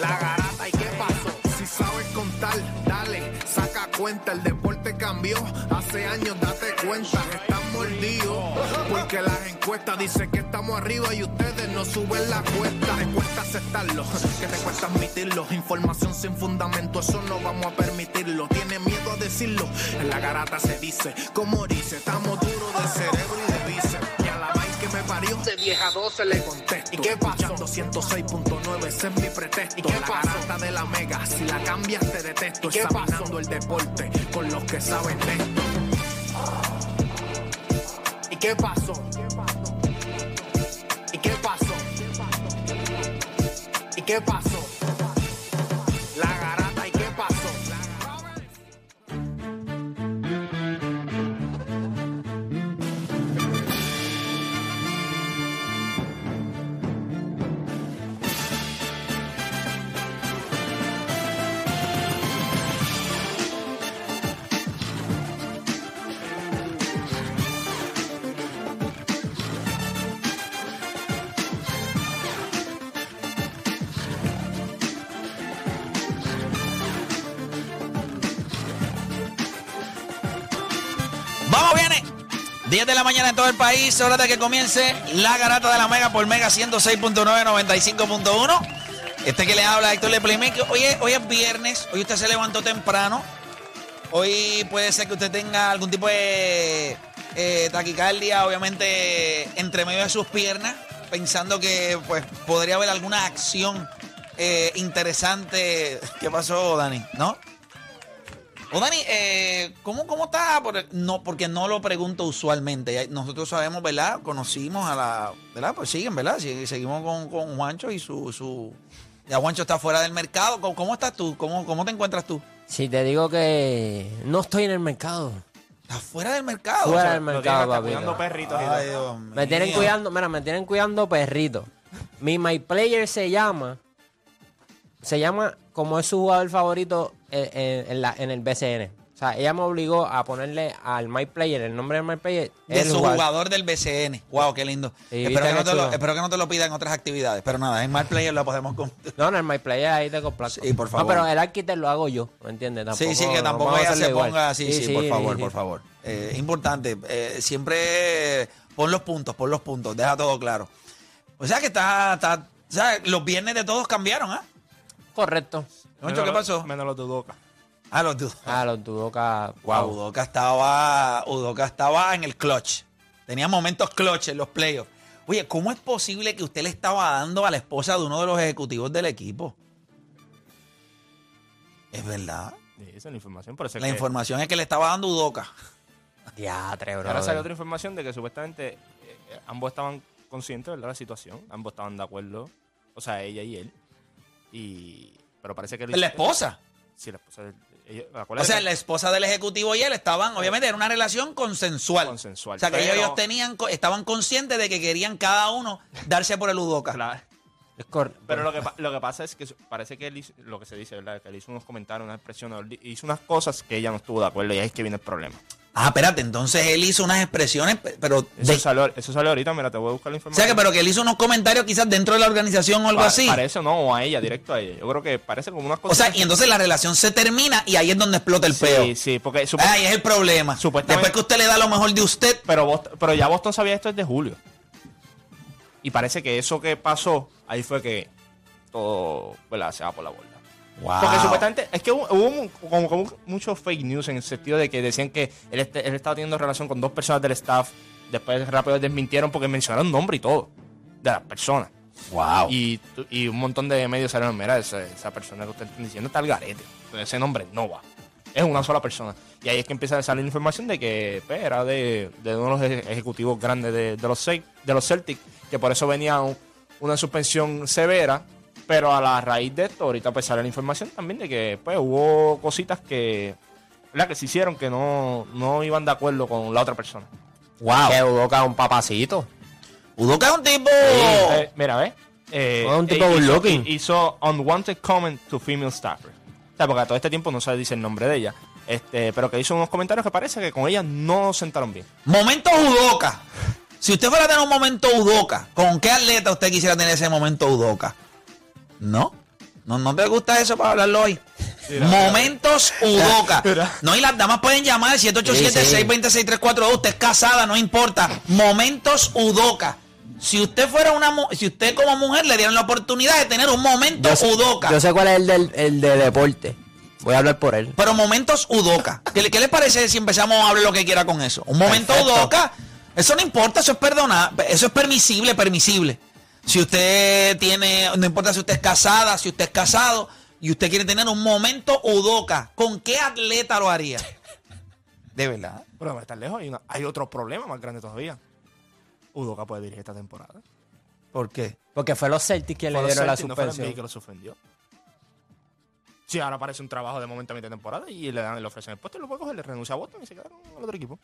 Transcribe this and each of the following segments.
La garata y qué pasó, si sabes contar, dale, saca cuenta, el deporte cambió, hace años date cuenta, están mordidos, porque las encuestas dicen que estamos arriba y ustedes no suben la cuesta, te cuesta aceptarlo, que te cuesta admitirlo, información sin fundamento, eso no vamos a permitirlo, tiene miedo a decirlo, en la garata se dice, como dice, estamos duros de cerebro parió, de vieja 12 le contesto, ¿y qué pasó? 106.9, ese es mi pretexto, ¿y qué la garata de la mega, si la cambias te detesto, examinando el deporte con los que saben esto. ¿Y qué pasó? ¿Y qué pasó? ¿Y qué pasó? La 10 de la mañana en todo el país, hora de que comience la garata de la Mega por Mega 106.9, 95.1. Este que le habla Héctor Le. Hoy es, hoy es viernes, hoy usted se levantó temprano. Hoy puede ser que usted tenga algún tipo de eh, taquicardia, obviamente, entre medio de sus piernas, pensando que pues podría haber alguna acción eh, interesante. ¿Qué pasó, Dani? ¿No? O Dani, eh, ¿cómo, ¿cómo está? Por- no, porque no lo pregunto usualmente. Nosotros sabemos, ¿verdad? Conocimos a la. ¿Verdad? Pues siguen, ¿verdad? Sí, seguimos con, con Juancho y su, su. Ya Juancho está fuera del mercado. ¿Cómo, cómo estás tú? ¿Cómo, ¿Cómo te encuentras tú? Si te digo que no estoy en el mercado. Estás fuera del mercado. Fuera O sea, del mercado, papito. cuidando perritos Ay. Dios Me tienen cuidando, mira, me tienen cuidando perritos. Mi My Player se llama, se llama como es su jugador favorito en, la, en el BCN. O sea, ella me obligó a ponerle al My Player, el nombre del My Player. De su jugador del BCN. Wow, qué lindo. Sí, espero, que no te lo, espero que no te lo pida en otras actividades. Pero nada, en Mal Player lo podemos. No, no, el My Player ahí te complaco. Sí, por favor. No, pero el arquitect lo hago yo, ¿me entiendes? Tampoco, sí, sí, que tampoco ella se igual. ponga así, sí, por favor, sí. por favor. Eh, importante, eh, siempre pon los puntos, pon los puntos, deja todo claro. O sea que está, está o sea, los viernes de todos cambiaron, ¿ah? Correcto. Concho, ¿qué pasó? Menos los Dudoka. Ah, los dudos. Ah, los Tudoka. Wow, Udoka estaba, Udoka estaba en el clutch. Tenía momentos clutch en los playoffs. Oye, ¿cómo es posible que usted le estaba dando a la esposa de uno de los ejecutivos del equipo? Es verdad. Sí, esa es la información. Por eso es La que- información es que le estaba dando Udoka. Diatre, bro. Ahora salió otra información de que supuestamente eh, eh, ambos estaban conscientes ¿verdad? de la situación. Ambos estaban de acuerdo. O sea, ella y él. Y... Pero parece que... lo La esposa. Sí, la esposa. O sea, la esposa del ejecutivo y él estaban, obviamente, era una relación consensual. Consensual, O sea, que pero- ellos tenían, estaban conscientes de que querían cada uno darse por el Udoka. Claro. Es Pero lo que, lo que pasa es que parece que él hizo, lo que se dice, ¿verdad? Que él hizo unos comentarios, unas expresiones, él hizo unas cosas que ella no estuvo de acuerdo y ahí es que viene el problema. Ah, espérate, entonces él hizo unas expresiones, pe- pero... Eso, de- salió, eso salió ahorita, mira, te voy a buscar la o información. sea, que pero que él hizo unos comentarios quizás dentro de la organización o algo Pa- así. Parece no, o a ella, directo a ella. Yo creo que parece como unas O cosas. sea, y entonces la relación se termina y ahí es donde explota el peo. Sí, sí, porque Ahí es el problema. Supuestamente- Después que usted le da lo mejor de usted, pero, Boston- pero ya Boston sabía esto desde julio. Y parece que eso que pasó, ahí fue que todo ¿verdad? se va por la borda. Wow. Porque supuestamente, es que hubo, hubo como, como muchos fake news en el sentido de que decían que él, este- él estaba teniendo relación con dos personas del staff. Después rápido desmintieron porque mencionaron nombre y todo de las personas. Wow. Y, y un montón de medios salieron, mira, esa, esa persona que usted está diciendo está al garete. Entonces, ese nombre no va. Es una sola persona. Y ahí es que empieza a salir información de que pues, era de, de uno de los eje- ejecutivos grandes de, de los, de los Celtics, que por eso venía un- una suspensión severa. Pero a la raíz de esto, ahorita pues sale la información también de que pues hubo cositas que, ¿verdad? que se hicieron que no, no iban de acuerdo con la otra persona. wow. Que Udoka es un papacito. Udoka es un tipo. Eh, mira, ¿ves? Eh, Oh, un tipo eh, hizo, looking. hizo unwanted comment to female staffer. O sea, porque a todo este tiempo no se dice el nombre de ella. Este, pero que hizo unos comentarios que parece que con ella no sentaron bien. Momento Udoka. Si usted fuera a tener un momento Udoka, ¿con qué atleta usted quisiera tener ese momento Udoka? ¿No? ¿No, no te gusta eso para hablarlo hoy? Momentos Udoka. No, y las damas pueden llamar 787-620-6342. Usted es casada, no importa. Momentos Udoka. Si usted fuera una si usted como mujer le dieran la oportunidad de tener un momento Yo sé, Udoka. yo sé cuál es el, del, el de deporte. Voy a hablar por él. Pero momentos Udoka. ¿Qué, le- qué le parece si empezamos a hablar lo que quiera con eso? Un momento Perfecto. Udoka. Eso no importa, eso es perdonar, eso es permisible, permisible. Si usted tiene, no importa si usted es casada, si usted es casado y usted quiere tener un momento Udoka, ¿con qué atleta lo haría? De verdad. Pero va a estar lejos. Hay, una- hay otro problema más grande todavía. Udoka puede dirigir esta temporada. ¿Por qué? Porque fue los Celtics que le Fue dieron la Celtics, no fue el suspensión. NBA que lo suspendió. Sí, ahora aparece un trabajo de momento a mitad de temporada y le, dan, le ofrecen el puesto y lo puede coger, le renuncia a Boston y se queda con el otro equipo.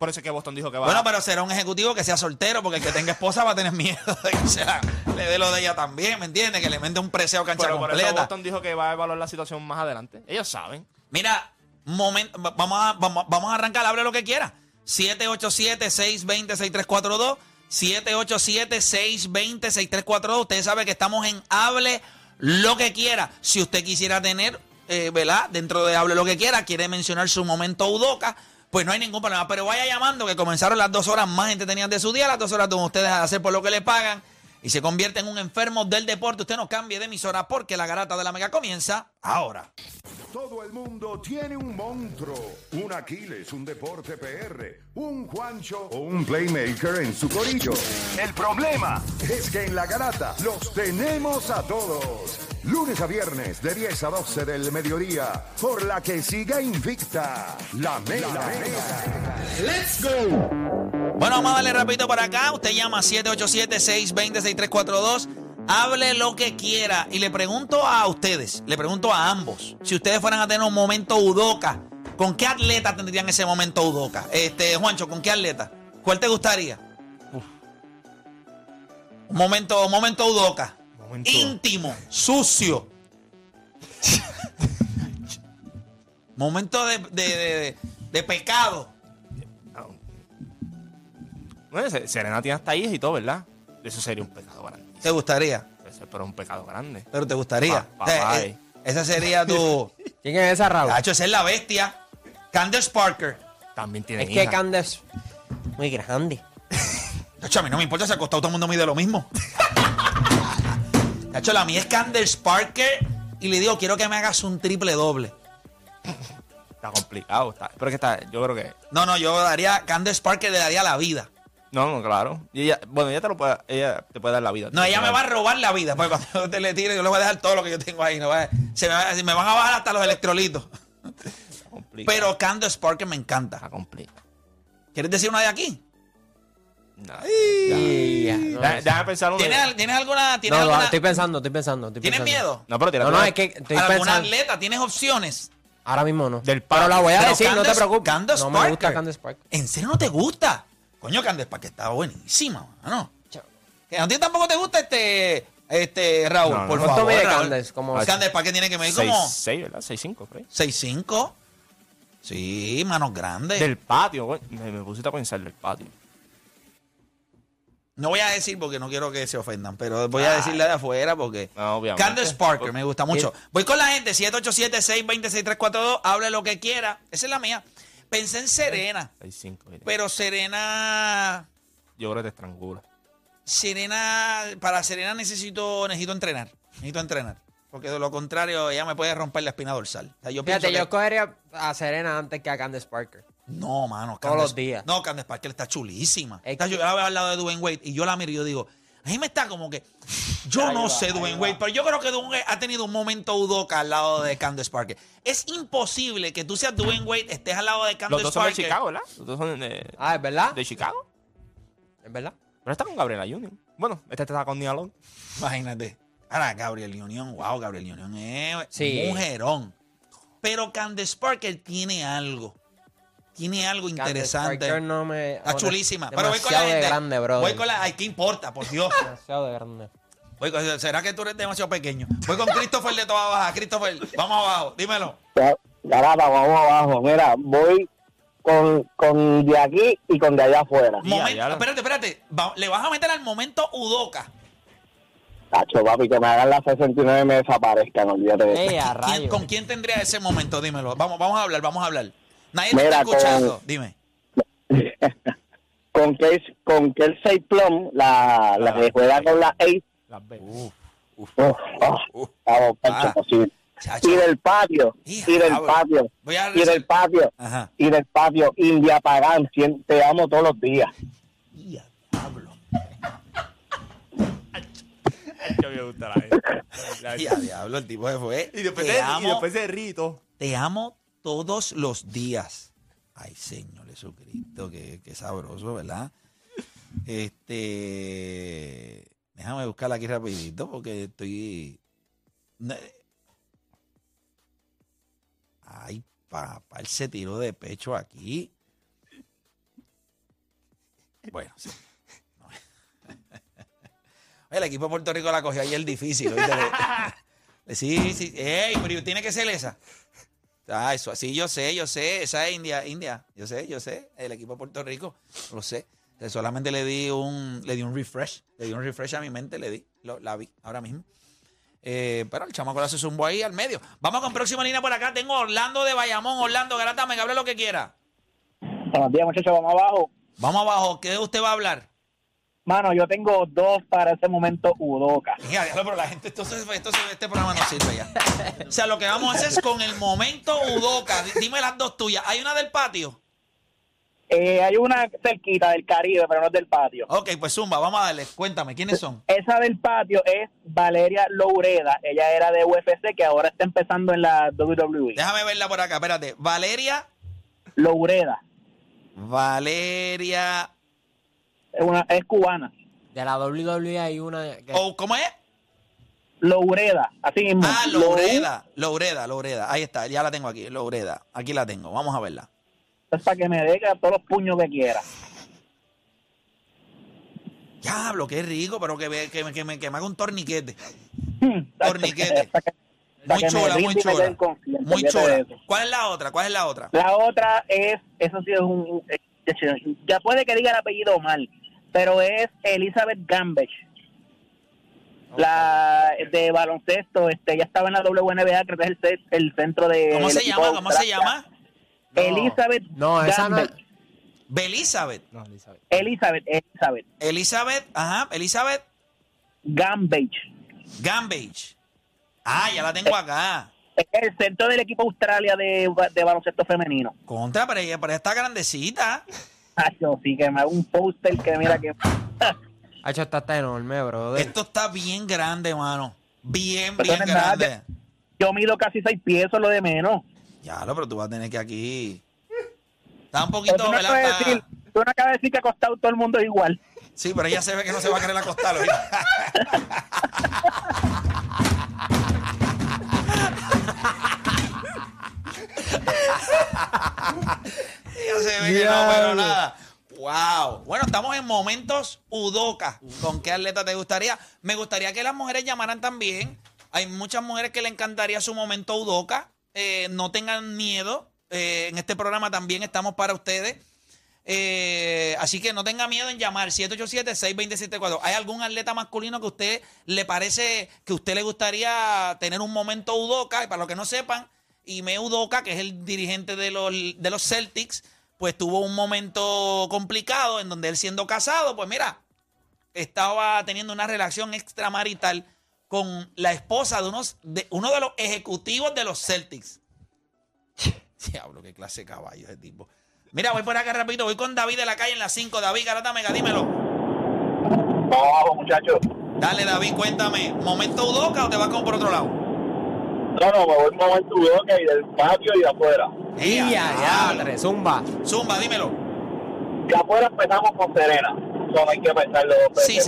Por eso es que Boston dijo que va Bueno, pero será un ejecutivo que sea soltero, porque el que tenga esposa va a tener miedo de que sea, le dé lo de ella también, ¿me entiendes? Que le mete un preseo cancha Pero por eso completa. Boston dijo que va a evaluar la situación más adelante. Ellos saben. Mira, momento, va- vamos a, vamos, vamos a arrancar, hable lo que quiera. 787-620-6342. 787-620-6342. Usted sabe que estamos en Hable lo que quiera. Si usted quisiera tener, eh, ¿verdad? Dentro de Hable lo que quiera, quiere mencionar su momento Udoca, pues no hay ningún problema. Pero vaya llamando, que comenzaron las dos horas más entretenidas de su día, las dos horas donde ustedes hacer por lo que le pagan y se convierte en un enfermo del deporte. Usted no cambie de emisora porque la garata de la mega comienza ahora. Todo el mundo tiene un monstruo, un Aquiles, un deporte PR, un Juancho o un playmaker en su corillo. El problema es que en la garata los tenemos a todos. Lunes a viernes de 10 a 12 del mediodía, por la que siga invicta la mega. ¡Let's go! Bueno, vamos a darle rapidito por acá. Usted llama 787-620-6342. Hable lo que quiera. Y le pregunto a ustedes, le pregunto a ambos, si ustedes fueran a tener un momento Udoca, ¿con qué atleta tendrían ese momento Udoca? Este, Juancho, ¿con qué atleta? ¿Cuál te gustaría? Un momento, un momento Udoca. Momento- Íntimo, sucio. momento de, de- de- de pecado. Bueno, tiene hasta hijas y todo, ¿verdad? Eso sería un pecado grande. ¿Te gustaría? Ese- Pero un pecado grande. Pero te gustaría. Pa- O sea, papá, eh, eh. esa sería tu. ¿Quién es esa, Raúl? Hacho, esa es la bestia. Candace Parker. También tiene Es que. Candace muy grande. Hacho, a mí no me importa si ha costado todo el mundo mide lo mismo. Hacho, la mía es Candace Parker. Y le digo, quiero que me hagas un triple doble. Está complicado. Está, pero es que está, yo creo que... No, no, yo daría. Candace Parker le daría la vida. No, no, claro. Y ella, bueno, ella te lo puede, ella te puede dar la vida. No, ella me va a robar la vida. Porque cuando yo te le tire, yo le voy a dejar todo lo que yo tengo ahí. No va a- se me, va- se me van a bajar hasta los electrolitos. Pero Candace Parker me encanta. Está complicado. ¿Quieres decir una de aquí? No, Y ya, no, Deja- Déjame pensar una. ¿Tienes, al- ¿tienes alguna.? ¿Tienes, no, alguna estoy pensando, estoy pensando. Estoy ¿Tienes pensando. miedo? No, pero No, no, es que estoy ¿Alguna pensando. atleta? ¿Tienes opciones? Ahora mismo no. Del Pero la voy a Pero decir, no te preocupes. Candace no me Parker. gusta Candace Parker. ¿En serio no te gusta? Coño, Candace Parker está buenísima, mano. Que ¿A ti tampoco te gusta este, este Raúl? No, no. por ¿Cuánto favor. mide Raúl. Candace? Como- Candace Parker tiene que medir como 6, ¿verdad? 6-5, por ahí. 6'5". Sí, manos grandes. Del patio, güey. Me, me pusiste a pensar del patio. No voy a decir porque no quiero que se ofendan, pero voy a decirle de afuera porque... No, obviamente. Candace Parker, me gusta mucho. Voy con la gente, 787-620-6342, hable lo que quiera. Esa es la mía. Pensé en Serena, 6-5, mira. pero Serena... Yo que te estrangula. Serena, para Serena necesito, necesito entrenar. Necesito entrenar. Porque de lo contrario, ella me puede romper la espina dorsal. O sea, yo pienso Fíjate, yo que- cogería a Serena antes que a Candace Parker. No, mano. Todos Candace- los días. No, Candace Parker está chulísima. Es Está, que- yo la veo al lado de Dwayne Wade y yo la miro y yo digo, a mí me está como que. Yo no sé Dwayne Wade, pero yo creo que Dwayne ha tenido un momento udoca al lado de Candace Parker. Es imposible que tú seas Dwayne Wade, estés al lado de Los Candace dos son de Parker. Chicago, ¿verdad? Los dos son de, Ah, ¿es verdad? de Chicago. ¿Es verdad? Pero está con Gabriela Union. Bueno, este está con Nialón. Imagínate. Ahora, Gabriel Union, wow, Gabriel Union es Sí. mujerón. Pero Candace Parker tiene algo. Tiene algo interesante. Parker no me... Está chulísima. Pero voy con la gente. grande. Voy con la. Ay, ¿qué importa? Por Dios. Demasiado de grande. Voy con- ¿Será que tú eres demasiado pequeño? Voy con Christopher de toda baja. Christopher, vamos abajo. Dímelo. Garata, vamos abajo. Mira, voy con, con de aquí y con de allá afuera. Momento, espérate, espérate. Va- le vas a meter al momento Udoca. Tacho, papi, que me hagan las 69 y me desaparezcan, olvídate de eso. Ey, a ¿Quién- rayos. ¿Con quién tendría ese momento? Dímelo. Vamos, vamos a hablar, vamos a hablar. Nadie te Mira, está con-. Dime. con Kelsey, con Kelsey Plum, la, la que juega con la Ace. Las Ah. Y del patio, Hija, y del patio, y del patio, Ajá. y del patio, India Pagán, te amo todos los días. Ya, Pablo. Yo me gusta la Ya, diablo, el tipo se fue. Y después, te, de, amo, y después de rito. te amo todos los días. Ay, Señor Jesucristo, qué, qué sabroso, ¿verdad? Este. Déjame buscarla aquí rapidito porque estoy. Ay, papá, él se tiró de pecho aquí. Bueno, sí. El equipo de Puerto Rico la cogió ayer difícil. Sí, sí. Ey, pero tiene que ser esa. Ah, eso, sí, yo sé, yo sé. Esa es India, India. Yo sé, yo sé. El equipo de Puerto Rico, lo sé. Eh, Solamente le di un, le di un refresh. Le di un refresh a mi mente, le di. Lo- la vi ahora mismo. Eh, pero el chamaco se zumbó ahí al medio. Vamos con próxima línea por acá. Tengo Orlando de Bayamón. Orlando, Garata, me hable lo que quiera. Buenos días, muchachos, vamos abajo. Vamos abajo. ¿Qué usted va a hablar? Mano, yo tengo dos para ese momento Udoca. Ya, diablo, pero la gente, entonces, entonces este programa no sirve ya. O sea, lo que vamos a hacer es con el momento Udoca. Di- Dime las dos tuyas. ¿Hay una del patio? Eh, hay una cerquita del Caribe, pero no es del patio. Ok, pues Zumba, vamos a darle. Cuéntame, ¿quiénes son? Esa del patio es Valeria Loureda. Ella era de UFC, que ahora está empezando en la WWE. Déjame verla por acá, espérate. Valeria, Loureda. Valeria, Es, una, es cubana. De la WWE hay una... que- o ¿cómo es? Loureda, así mismo. Ah, Lou- Loureda, Loureda, Loureda. Ahí está, ya la tengo aquí, Loureda. Aquí la tengo, vamos a verla. Es para que me deje todos los puños que quiera. Diablo, qué rico, pero que, me- que, me- que, me, que me haga un torniquete. Torniquete. Que- Muy que chula, muy dé concierto, Muy eso. ¿Cuál es la otra? ¿Cuál es la otra? La otra es, eso sí es un, eh, ya puede que diga el apellido mal, pero es Elizabeth Gambech. La de baloncesto, este, ya estaba en la WNBA, creo que es el, ce- el centro de. ¿Cómo se llama? ¿Cómo se llama? No. Elizabeth No, esa no es- Gambech. Belizabeth. No, Elizabeth. Elizabeth, Elizabeth Elizabeth, ajá, Elizabeth Gambech. Gambage. Ah, ya la tengo acá. Es el centro del equipo Australia de, de baloncesto femenino. Contra, pero ella, pero ella está grandecita. Yo sí que me hago un póster que mira que. Ha hecho esta está enorme, brother. Esto está bien grande, mano. Bien, Pero bien es nada grande. Yo mido casi seis pies, lo de menos. Ya, lo, pero tú vas a tener que aquí. Está un poquito, tú no, acabas de Está- decir, tú no acabas de decir que acostado todo el mundo es igual. Sí, pero ella se ve que no se va a querer acostar. se ve que no, pero nada. Wow. Bueno, estamos en momentos Udoca. ¿Con qué atleta te gustaría? Me gustaría que las mujeres llamaran también. Hay muchas mujeres que le encantaría su momento Udoca. Eh, no tengan miedo. Eh, en este programa también estamos para ustedes. Eh, así que no tenga miedo en llamar 787-620-74. ¿Hay algún atleta masculino que a usted le parece que a usted le gustaría tener un momento Udoca? Y para los que no sepan, Ime Udoca, que es el dirigente de los, de los Celtics, pues tuvo un momento complicado en donde él siendo casado, pues mira, estaba teniendo una relación extramarital con la esposa de, unos, de uno de los ejecutivos de los Celtics. Diablo, qué clase de caballo ese tipo. Mira, voy por acá rapidito, voy con David de la calle en la 5. David, Garata Mega, dímelo. Vamos abajo, muchachos. Dale, David, cuéntame. ¿Momento Udoca o te vas con por otro lado? No, no, me voy un momento y del patio y de afuera. ¡Eh, ¡Ya, ya! Zumba! Zumba, dímelo. De afuera empezamos con Serena. Eso no hay que pensarlo dos veces.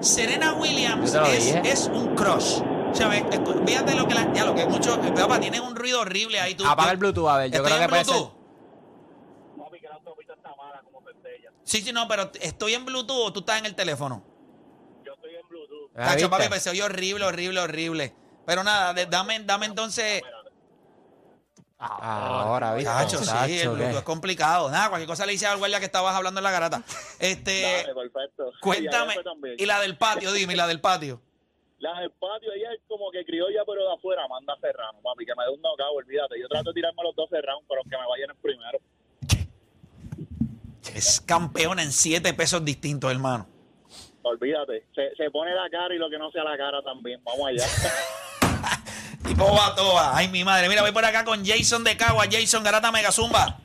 Sí, Serena, Williams es, es un crush. O sea, fíjate lo que la, ya lo que mucho, papá, tiene un ruido horrible ahí. Tú, Apaga el Bluetooth, a ver. Yo ¿Estoy creo que puede ser. Sí, sí, no, pero estoy en Bluetooth o tú estás en el teléfono. Yo estoy en Bluetooth. Ah, Tacho, ¿viste? papi, pues se oye horrible, horrible, horrible. Pero nada, dame, dame entonces. Ahora, ¿viste? Tacho, sí, el Tacho, ¿qué? Bluetooth es complicado. Nada, cualquier cosa le dice al guardia que estabas hablando en la garata. Este, Dale, perfecto. cuéntame. Y, la del patio, dime, y la del patio. La del patio, ella es como que criolla, pero de afuera manda Serrano, papi, que me dé un knockout, olvídate. Yo trato de tirarme los dos rounds, pero que me vayan el primero. Es campeona en siete pesos distintos, hermano. Olvídate. Se, se pone la cara y lo que no sea la cara también. Vamos allá. Tipo Batoa. Ay, mi madre. Mira, voy por acá con Jason de Cagua. Jason Garata Mega Zumba.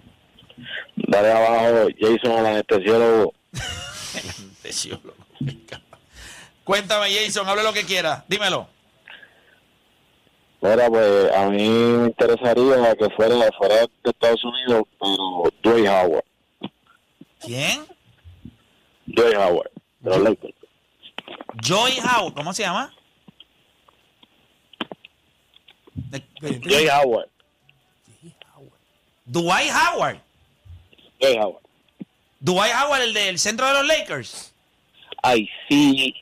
Dale abajo, Jason, al anestesiólogo. Cuéntame, Jason, hable lo que quiera. Dímelo. Mira, pues a mí me interesaría que fuera, fuera de Estados Unidos, pero Dwayne Howard. ¿Quién? Dwayne Howard, de los Lakers. Joy Howard. ¿Cómo se llama? De- Dwayne Howard. Dwight Howard. Dwayne Howard. Dwight Howard, el del centro de los Lakers. Ay, sí.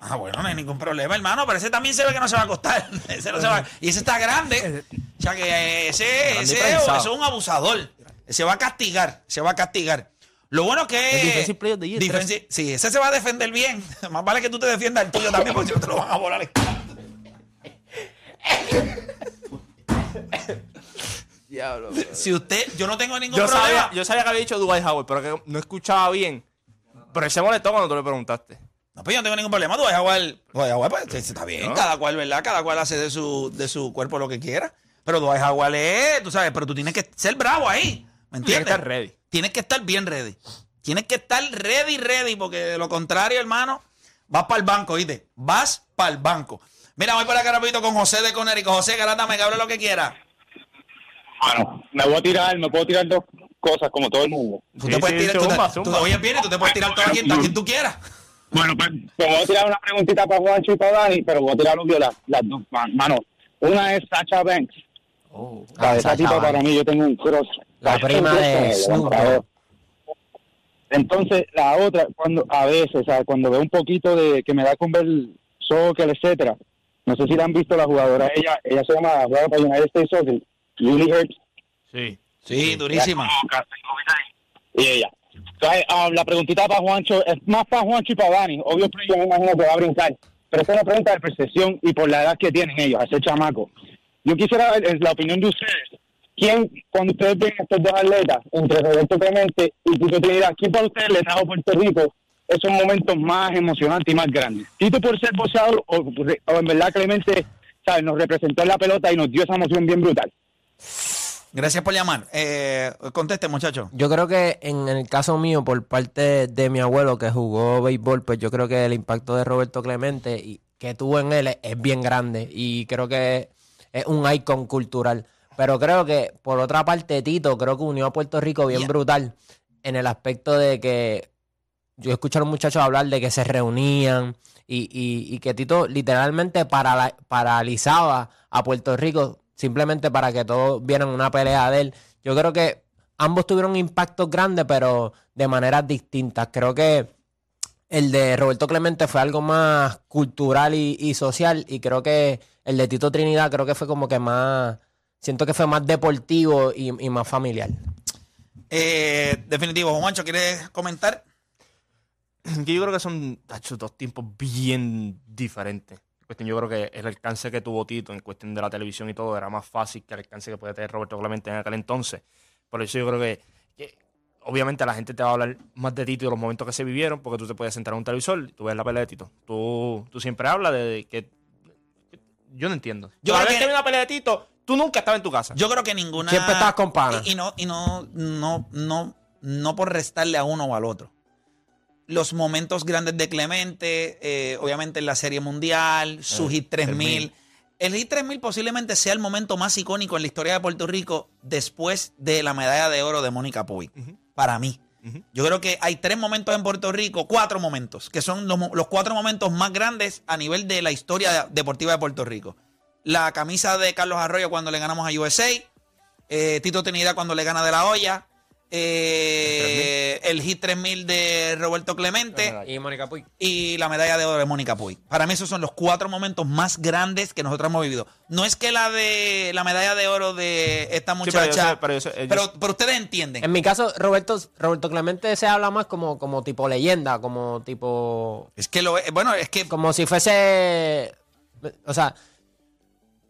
Ah, bueno, no hay ningún problema, hermano. Pero ese también se ve que no se va a costar. Ese no se va- Y ese está grande. O sea que ese, es un abusador. Se va a castigar. Se va a castigar. Lo bueno que El player Defensive- sí, ese se va a defender bien. Más vale que tú te defiendas el tuyo también, porque si no te lo van a volar. Si usted, yo no tengo ningún Yo problema. sabía, yo sabía que había dicho Dwight Howard, pero que no escuchaba bien. Pero él se molestó cuando tú le preguntaste. No, pues yo no tengo ningún problema. Dwight Howard, Dwight Howard, pues, está bien. No. Cada cual, ¿verdad? Cada cual hace de su, de su cuerpo lo que quiera. Pero Dwight Howard es, tú sabes, pero tú tienes que ser bravo ahí. ¿Me Tiene que entiendes? estar ready. Tienes que estar bien ready. Tienes que estar ready, ready, porque de lo contrario, hermano, vas para el banco, ¿oíste? Vas para el banco. Mira, voy por acá rapidito con José de Conérico. José, Garata, me hable lo que quiera. Bueno, me voy a tirar, me puedo tirar dos cosas como todo el mundo. Tú Sí, te puedes sí, tirar, tú te- zumba, tú- oye, bien, tú te puedes tirar todo a quien, a quien tú quieras. Bueno, pues te voy a tirar una preguntita para Juancho y para Dani, pero voy a tirar obvio las, las dos, man- mano. Una es Sacha Banks. Ah, Para esa Sacha tipa para mí yo tengo un cross. La prima de Snoop. Entonces, la otra, cuando a veces, o sea, cuando veo un poquito de que me da con ver soccer, etcétera, no sé si la han visto la jugadora, ella ella se llama, juega para United States Soccer, Lily Hurts, Sí. Sí, durísima. y ella. Entonces, ah, la preguntita para Juancho, es más para Juancho y para Dani, obvio, pero yo me imagino que va a brincar, pero esta es una pregunta de percepción y por la edad que tienen ellos, ese chamaco. Yo quisiera ver eh, la opinión de ustedes. ¿Quién, cuando ustedes ven a estos dos atletas, entre Roberto Clemente y Tito Trinidad, quién para ustedes le trajo a Puerto Rico esos momentos más emocionantes y más grandes? ¿Tito por ser boxeador o, o en verdad Clemente ¿sabes? nos representó en la pelota y nos dio esa emoción bien brutal? Gracias por llamar. Eh, conteste, muchacho. Yo creo que en el caso mío, por parte de mi abuelo que jugó béisbol, pues yo creo que el impacto de Roberto Clemente y que tuvo en él es, bien grande y creo que es un icon cultural. Pero creo que, por otra parte, Tito creo que unió a Puerto Rico bien Yeah. brutal en el aspecto de que yo escuché a los muchachos hablar de que se reunían y, y- y que Tito literalmente paralizaba a Puerto Rico simplemente para que todos vieran una pelea de él. Yo creo que ambos tuvieron impactos grandes, pero de maneras distintas. Creo que el de Roberto Clemente fue algo más cultural y, y social y creo que el de Tito Trinidad creo que fue como que más, siento que fue más deportivo y, y más familiar. Eh, definitivo, Juancho, ¿quieres comentar? Que yo creo que son dos tiempos bien diferentes. Cuestión, yo creo que el alcance que tuvo Tito en cuestión de la televisión y todo era más fácil que el alcance que puede tener Roberto Clemente en aquel entonces. Por eso yo creo que, que obviamente la gente te va a hablar más de Tito y de los momentos que se vivieron, porque tú te puedes sentar en un televisor y tú ves la pelea de Tito. Tú, tú siempre hablas de que... Yo no entiendo. Yo creo vez que- que vi una pelea de Tito, tú nunca estabas en tu casa. Yo creo que ninguna. Siempre estabas con pana. Y, y no, y no, no, no, no por restarle a uno o al otro. Los momentos grandes de Clemente, eh, obviamente en la Serie Mundial, su Eh, Hit 3000. 3000. El Hit 3000 posiblemente sea el momento más icónico en la historia de Puerto Rico después de la medalla de oro de Mónica Puig. Para mí. Yo creo que hay tres momentos en Puerto Rico, cuatro momentos, que son los cuatro momentos más grandes a nivel de la historia deportiva de Puerto Rico. La camisa de Carlos Arroyo cuando le ganamos a USA, eh, Tito Trinidad cuando le gana de la olla, eh, el Hit 3000 de Roberto Clemente Y Mónica Puig. y la medalla de oro de Mónica Puig. Para mí esos son los cuatro momentos más grandes que nosotros hemos vivido. No es que la de la medalla de oro de esta Sí, pero yo muchacha, sé- pero yo sé- yo- pero, pero ustedes entienden. En mi caso, Roberto, Roberto Clemente se habla más como, como tipo leyenda, como tipo. Es que lo bueno, es que Como si fuese. O sea.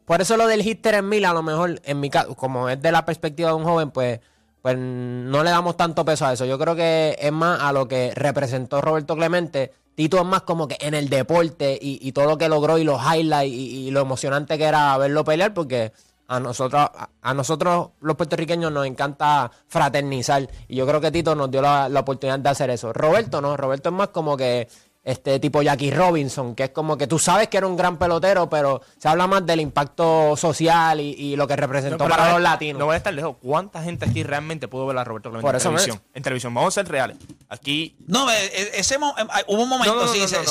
Por eso lo del hit 3000, a lo mejor, en mi caso, como es de la perspectiva de un joven, pues, pues no le damos tanto peso a eso. Yo creo que es más a lo que representó Roberto Clemente. Tito es más como que en el deporte y, y todo lo que logró y los highlights y, y lo emocionante que era verlo pelear, porque a nosotros, a, nosotros los puertorriqueños nos encanta fraternizar. Y yo creo que Tito nos dio la, la oportunidad de hacer eso. Roberto no, Roberto es más como que este tipo Jackie Robinson, que es como que tú sabes que era un gran pelotero, pero se habla más del impacto social y, y lo que representó No, para los latinos. No voy a estar lejos. ¿Cuánta gente aquí realmente pudo ver a Roberto Clemente Por en eso televisión? En televisión. Vamos a ser reales. Aquí No, eh, eh, ese mo- eh, hubo un momento, No, no, no, sí, se, Mo-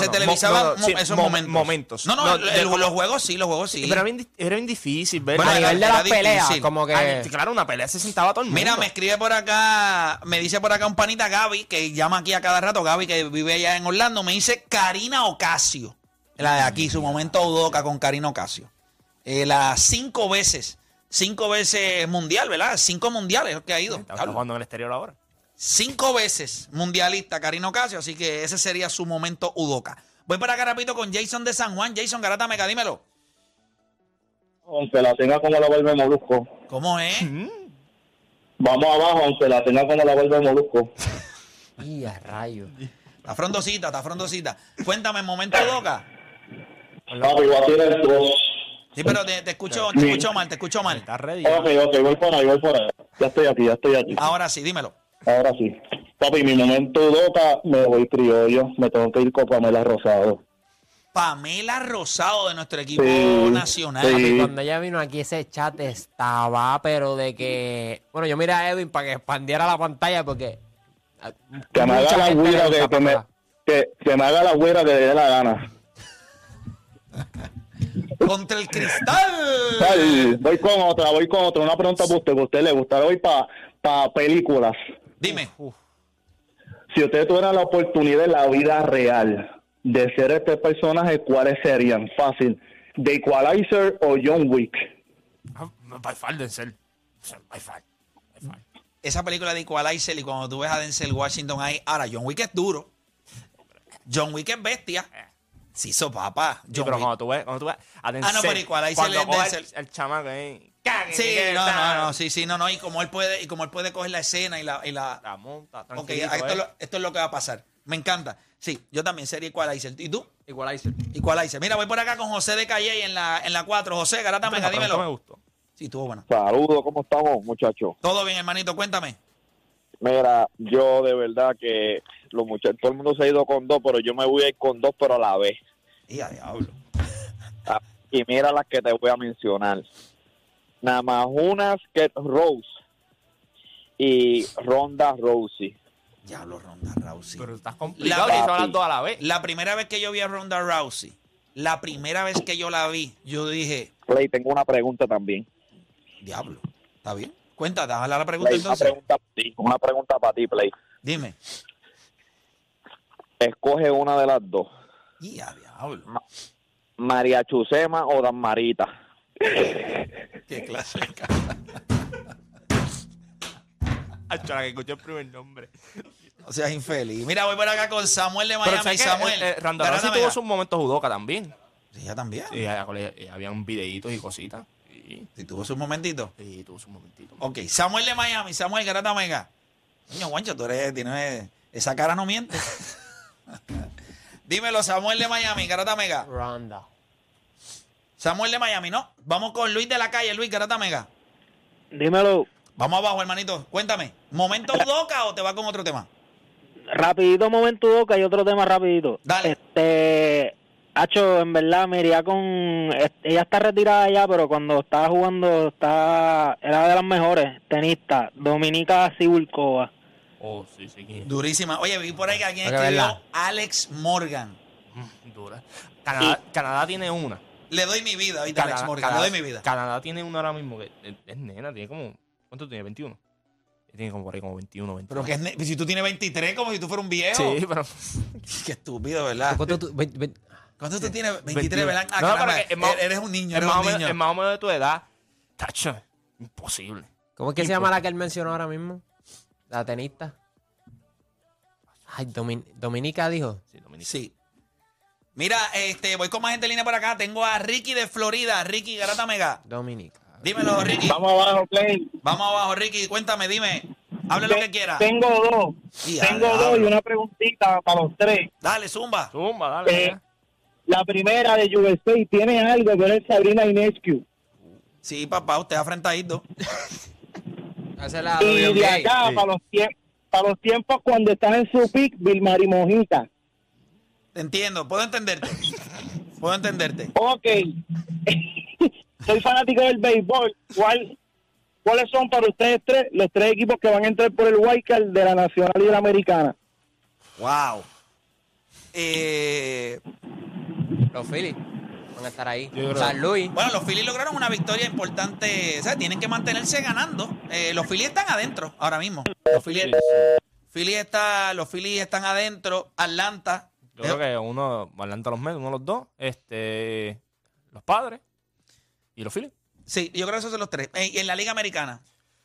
sí, esos mo- momentos. momentos. No, no, el- los juegos sí, los juegos sí. Pero era bien, di- era bien difícil ver. Bueno, a nivel de las peleas, difícil. como que... Ay, claro, una pelea se sentaba todo el mundo. Mira, me escribe por acá, me dice por acá un panita Gaby, que llama aquí a cada rato, Gaby, que vive allá en Orlando, me dice Karina Ocasio. La de aquí, su momento Udoca con Karina Ocasio. Eh, las cinco veces, cinco veces mundial, ¿verdad? Cinco mundiales que ha ido. Está, jugando en el exterior ahora. Cinco veces mundialista Karina Ocasio, así que ese sería su momento Udoca. Voy para acá rapidito con Jason de San Juan. Jason Garata Mega, dímelo. Aunque la tenga como la vuelve Molusco. ¿Cómo es? Vamos abajo, aunque la tenga como la vuelve Molusco. Y a rayo. Está frondosita, está frondosita. Cuéntame, momento Udoca. Papi, voy a tirar dos. Sí, pero te, te escucho, te escucho mal, te escucho mal. Está ready. Ok, ok, voy por ahí, voy por ahí. Ya estoy aquí, ya estoy aquí. Ahora sí, dímelo. Ahora sí. Papi, mi momento Doca, me voy criollo. Me tengo que ir con Pamela Rosado. Pamela Rosado de nuestro equipo Sí, nacional. sí. Cuando ella vino aquí, ese chat estaba, pero de que. Bueno, yo miré a Edwin para que expandiera la pantalla porque. Que me haga la güira que, que me, que, que me haga la güira que le dé la gana. Contra el cristal. Ay, voy con otra, voy con otra. Una pregunta para usted, que a usted le gusta. Voy para pa películas. Dime. Si usted tuviera la oportunidad en la vida real de ser este personaje, ¿cuáles serían? Fácil. ¿The Equalizer o John Wick? Ah, By far. O sea, By far. Esa película de Equalizer y cuando tú ves a Denzel Washington ahí. Ahora, John Wick es duro. John Wick es bestia. Sí, so papá. Sí, John pero Wick. cuando tú ves, cuando tú ves a Denzel, Ah, no, pero Equalizer es Denzel. El, el chamaco ahí. Sí, no, no, no, sí, sí, no, no. Y como él puede, y como él puede coger la escena y la, y la, La monta, Ok, tranquilito, esto, es eh. lo, esto es lo que va a pasar. Me encanta. Sí, yo también sería Equalizer. ¿Y tú? Equalizer. Equalizer. Mira, voy por acá con José de Calle en la, en la 4. José, Mega, pregunta me dímelo. gustó. Sí, estuvo bueno. Saludos, ¿cómo estamos, muchachos? Todo bien, hermanito, cuéntame. Mira, yo de verdad que los muchachos, todo el mundo se ha ido con dos, pero yo me voy a ir con dos, pero a la vez. Y a diablo. Ah, Y mira las que te voy a mencionar. Nada más unas que Rose y Ronda Rousey. Diablo, Ronda Rousey. Pero estás complicado La- y son las dos a la vez. La primera vez que yo vi a Ronda Rousey, la primera vez que yo la vi, yo dije, Play, tengo una pregunta también. Diablo, ¿está bien? Cuéntate, hazle la pregunta Play, una entonces. pregunta para ti, una pregunta para ti, Play. Dime. Escoge una de las dos. Y a diablo. María Chusema o Dan Marita. Qué clase de la que escuché el primer nombre. O sea, infeliz. Mira, voy por acá con Samuel de Pero Miami. ¿sabes qué? Samuel. Eh, eh, Mega. tuvo sus momentos judoka también. Sí, ella también. Y, había- y había un videitos y cositas. Y, Sí, tuvo sus momentitos. y tuvo sus momentitos. Ok, Samuel de Miami. Samuel, Garata Mega. Coño, Juancho, tú eres, tienes, esa cara no miente. Dímelo, Samuel de Miami, Garata Mega. Ronda. Samuel de Miami, ¿no? Vamos con Luis de la calle, Luis Garata Mega. Dímelo, Vamos abajo, hermanito. Cuéntame, ¿momento Udoca o te va con otro tema? rapidito momento Doca y otro tema rapidito. Dale. Este, Hacho, en verdad me iría con... Ella está retirada ya, pero cuando estaba jugando está era de las mejores tenistas. Dominica Sibulkova. Oh, sí, sí. que- Durísima. Oye, vi por ahí que alguien escribió verla. Alex Morgan. Mm, Dura. Canadá, Canadá tiene una. Le doy mi vida, ahorita Alex Canadá, Morgan, Canadá- le doy mi vida. Canadá tiene una ahora mismo que es, es nena, tiene como. ¿Cuánto tiene? 21. Tiene como por ahí como 21, 21. Pero que es si tú tienes 23, como si tú fueras un viejo. Sí, pero. Qué estúpido, ¿verdad? ¿Cuánto tú- ve- ve- ¿Cuánto tú tienes? 23, 21. ¿verdad? Ah, No, caramba, pero que es más- eres- un niño, es eres más, un o menos, niño. es más o menos de tu edad. Tacho, imposible. ¿Cómo es que se llama la que él mencionó ahora mismo? La tenista. Ay, Domin- Dominica dijo. Sí, Dominica. Sí. Mira, este, voy con más gente en línea por acá. Tengo a Ricky de Florida. Ricky Garata Mega. Dominica. Dímelo, Ricky. Vamos abajo, Play. Vamos abajo, Ricky. Cuéntame, dime. Hable lo que quiera. Tengo dos. Y Tengo dos y una preguntita para los tres. Dale, zumba. Zumba, dale. Eh. La primera de USA tiene algo, pero es Sabrina Inescu. Sí, papá, usted afrentadito. Y de acá, Sí. para los, tiempos para los tiempos cuando estás en su pick, Vilmar y Mojita. Entiendo, puedo entenderte. Puedo entenderte. Ok. Soy fanático del béisbol. ¿Cuál, ¿Cuáles son para ustedes tres los tres equipos que van a entrar por el Wildcard de la Nacional y de la Americana? Wow. Eh, Los Phillies van a estar ahí. Yo creo- San Luis. bueno, los Phillies lograron una victoria importante. O sea, tienen que mantenerse ganando. Eh, los Phillies están adentro ahora mismo. Los Phillies, Phillies está, los Phillies están adentro. Atlanta. Yo creo que uno, Atlanta los Mets, uno de los dos, este, los padres y los Phillies. Sí, yo creo que esos son los tres. Eh, y en la Liga Americana.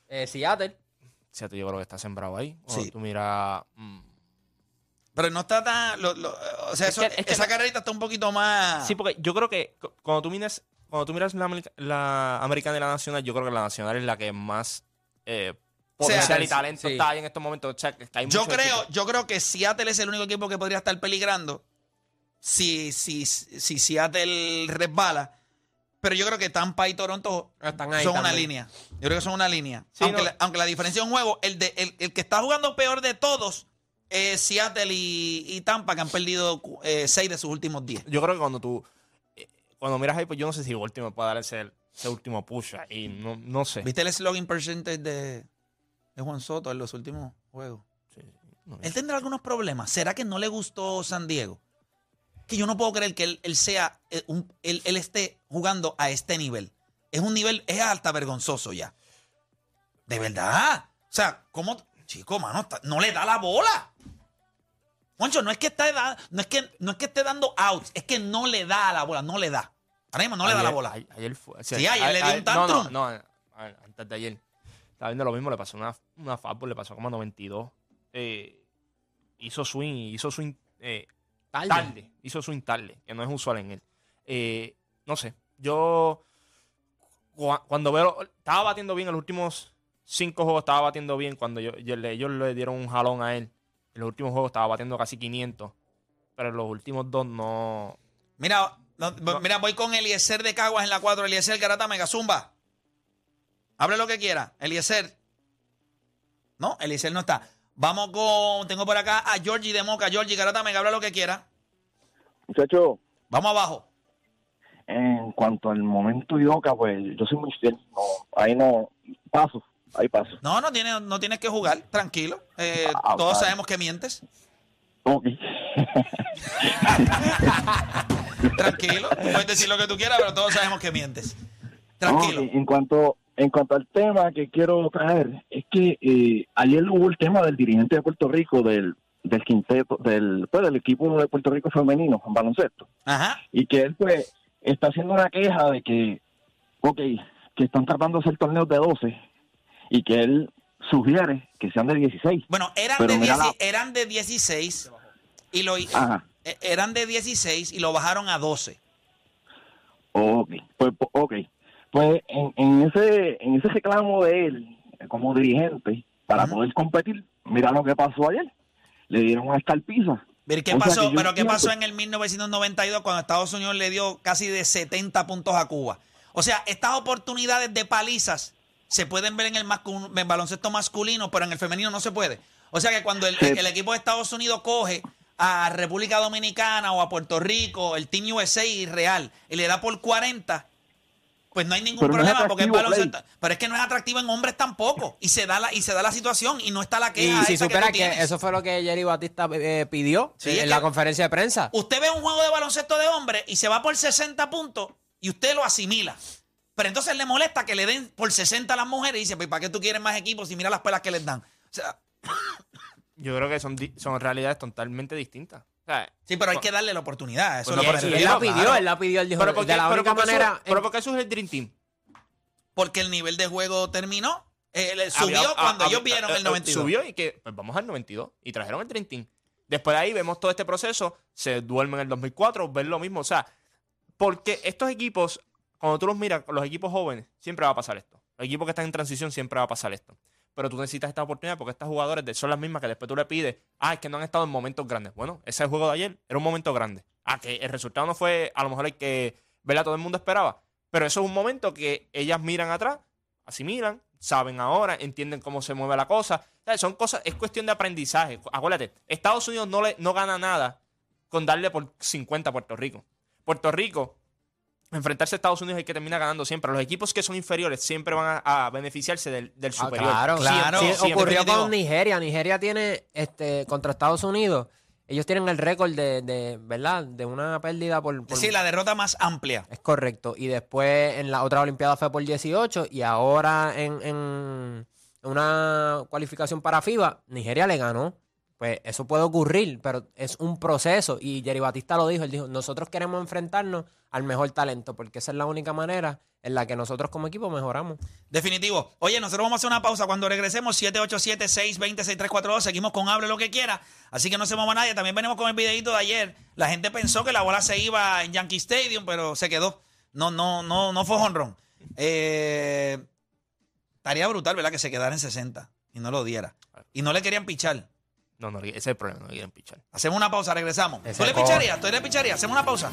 Eh, Seattle. Fíjate, yo creo que está sembrado ahí. Cuando Sí. tú miras. mm, Pero no está tan. lo- lo- o sea, Es eso- que- es que esa no- carrerita está un poquito más. Sí, porque yo creo que cu- cuando tú miras, cuando tú miras la, la americana y la nacional, yo creo que la nacional es la que más eh, potencial sea, y talento sí. está ahí en estos momentos. O sea, que hay Yo creo, yo creo que Seattle es el único equipo que podría estar peligrando si, si, si Seattle resbala. Pero yo creo que Tampa y Toronto Están ahí son una línea. Yo creo que son una línea. Sí, aunque, no. la, aunque la diferencia en juego, el, de, el, el que está jugando peor de todos es Seattle y, y Tampa, que han perdido eh, seis de sus últimos diez. Yo creo que cuando tú. eh, cuando miras ahí, pues yo no sé si Baltimore puede dar ese, ese último push ahí. No, no sé. ¿Viste el slogan percentage de, de Juan Soto en los últimos juegos? Sí, no, Él tendrá algunos problemas. ¿Será que no le gustó San Diego? Que yo no puedo creer que él, él sea, eh, un- él, él esté jugando a este nivel. Es un nivel, es hasta vergonzoso ya. De verdad. O sea, ¿cómo? Chico, mano, está- no le da la bola. Juancho, no es que esté da- no es que, no es que esté dando outs, es que no le da a la bola, no le da. Ahora mismo no le da la bola. Ayer fue. o Sí, ayer le dio un tantrum. no, antes de ayer. Estaba viendo lo mismo, le pasó una, una fastball, le pasó como a 92. Eh, hizo swing, hizo swing eh, Tarde. tarde. Hizo swing tarde, que no es usual en él. Eh, no sé, yo cua- cuando veo, estaba batiendo bien en los últimos cinco juegos, estaba batiendo bien cuando yo, yo le- ellos le dieron un jalón a él. En los últimos juegos estaba batiendo casi 500, pero en los últimos dos no, Mira, no, mira, voy con Eliezer de Caguas en la 4. Eliezer Garata Mega Zumba. Hable lo que quiera. Eliezer. No, Eliezer no está. Vamos con. Tengo por acá a Georgie de Moca. Georgie Garata Mega, habla lo que quiera. Muchachos, Vamos abajo. en cuanto al momento Idoca, pues yo soy muy fiel. No, ahí no paso, ahí paso. No, no, tiene, no tienes que jugar. Tranquilo. Eh, Ah, todos vale. sabemos que mientes. Ok. Tranquilo. Puedes decir lo que tú quieras, pero todos sabemos que mientes. Tranquilo. En cuanto en cuanto al tema que quiero traer, es que eh, ayer hubo el tema del dirigente de Puerto Rico, del, del quinteto, del, pues, del equipo de Puerto Rico femenino en baloncesto, Ajá. y que él pues está haciendo una queja de que, ok, que están tratando de hacer torneos de 12 y que él sugiere que sean de 16. Bueno, eran Pero de, mira 10 la- eran de 16 y lo, Ajá. eh, eran de 16 y lo bajaron a 12. Ok, pues, po- ok. Pues en, en ese en ese reclamo de él como dirigente para poder competir, mira lo que pasó ayer. Le dieron una escarpiza. Pero ¿qué O pasó, que pero ¿qué pasó en el 1992 cuando Estados Unidos le dio casi de 70 puntos a Cuba? O sea, estas oportunidades de palizas se pueden ver en el, baloncesto masculino, pero en el femenino no se puede. O sea que cuando el, Sí. el equipo de Estados Unidos coge a República Dominicana o a Puerto Rico, el Team USA y Real, y le da por 40, pues no hay ningún Pero no es problema porque es baloncesto. Pero es que no es atractivo en hombres tampoco. Y se da la, y se da la situación y no está la Y queja si esa supieras tú que, tienes. eso fue lo que Jerry Batista eh, pidió Sí, en, la que- conferencia de prensa. Usted ve un juego de baloncesto de hombres y se va por 60 puntos y usted lo asimila. Pero entonces le molesta que le den por 60 a las mujeres y dice, pues ¿para qué tú quieres más equipos si mira las pelas que les dan? O sea, Yo creo que son, son realidades totalmente distintas. O sea, sí, pero hay que darle la oportunidad. Eso Bueno, es lo por que eso Y él la pidió, claro. él la pidió, él dijo, pero porque, de la pero única manera... pero porque surge el Dream Team. Porque el nivel de juego terminó. Eh, subió Había- cuando ellos vieron eh, el eh, 92. Subió y que pues vamos al 92 y trajeron el Dream Team. Después de ahí vemos todo este proceso, se duermen en el 2004, ven lo mismo. O sea, porque estos equipos, cuando tú los miras, los equipos jóvenes, siempre va a pasar esto. Los equipos que están en transición siempre va a pasar esto. Pero tú necesitas esta oportunidad porque estas jugadores son las mismas que después tú le pides, ah, es que no han estado en momentos grandes. Bueno, ese juego de ayer era un momento grande. Ah, que el resultado no fue a lo mejor el que ¿verdad? todo el mundo esperaba. Pero eso es un momento que ellas miran atrás, asimilan, saben ahora, entienden cómo se mueve la cosa. Son cosas, es cuestión de aprendizaje. Acuérdate, Estados Unidos no, le, no gana nada con darle por 50 a Puerto Rico. Puerto Rico, enfrentarse a Estados Unidos es el que termina ganando siempre. Los equipos que son inferiores siempre van a, a beneficiarse del, del Ah, superior. claro, Claro, Sí, siempre. ocurrió Definitivo. con Nigeria. Nigeria tiene este contra Estados Unidos. Ellos tienen el récord de, de, ¿verdad? De una pérdida por, por- Sí, la derrota más amplia. Es correcto. Y después en la otra Olimpiada fue por 18 y ahora en, en una cualificación para FIBA, Nigeria le ganó. Pues eso puede ocurrir, pero es un proceso. Y Jerry Batista lo dijo, él dijo, nosotros queremos enfrentarnos al mejor talento, porque esa es la única manera en la que nosotros como equipo mejoramos. Definitivo. Oye, nosotros vamos a hacer una pausa. Cuando regresemos, 787-620-6342. Seguimos con Hable lo que quiera. Así que no se mueva nadie. También venimos con el videito de ayer. La gente pensó que la bola se iba en Yankee Stadium, pero se quedó. No, no, no, no fue honrón. Eh, estaría brutal, ¿verdad? Que se quedara en 60 y no lo diera. Y no le querían pichar. No, no, ese es el problema, no quieren pichar. Hacemos una pausa, regresamos. Ese ¿Tú le cojo. picharías? ¿Tú le picharías? Hacemos una pausa.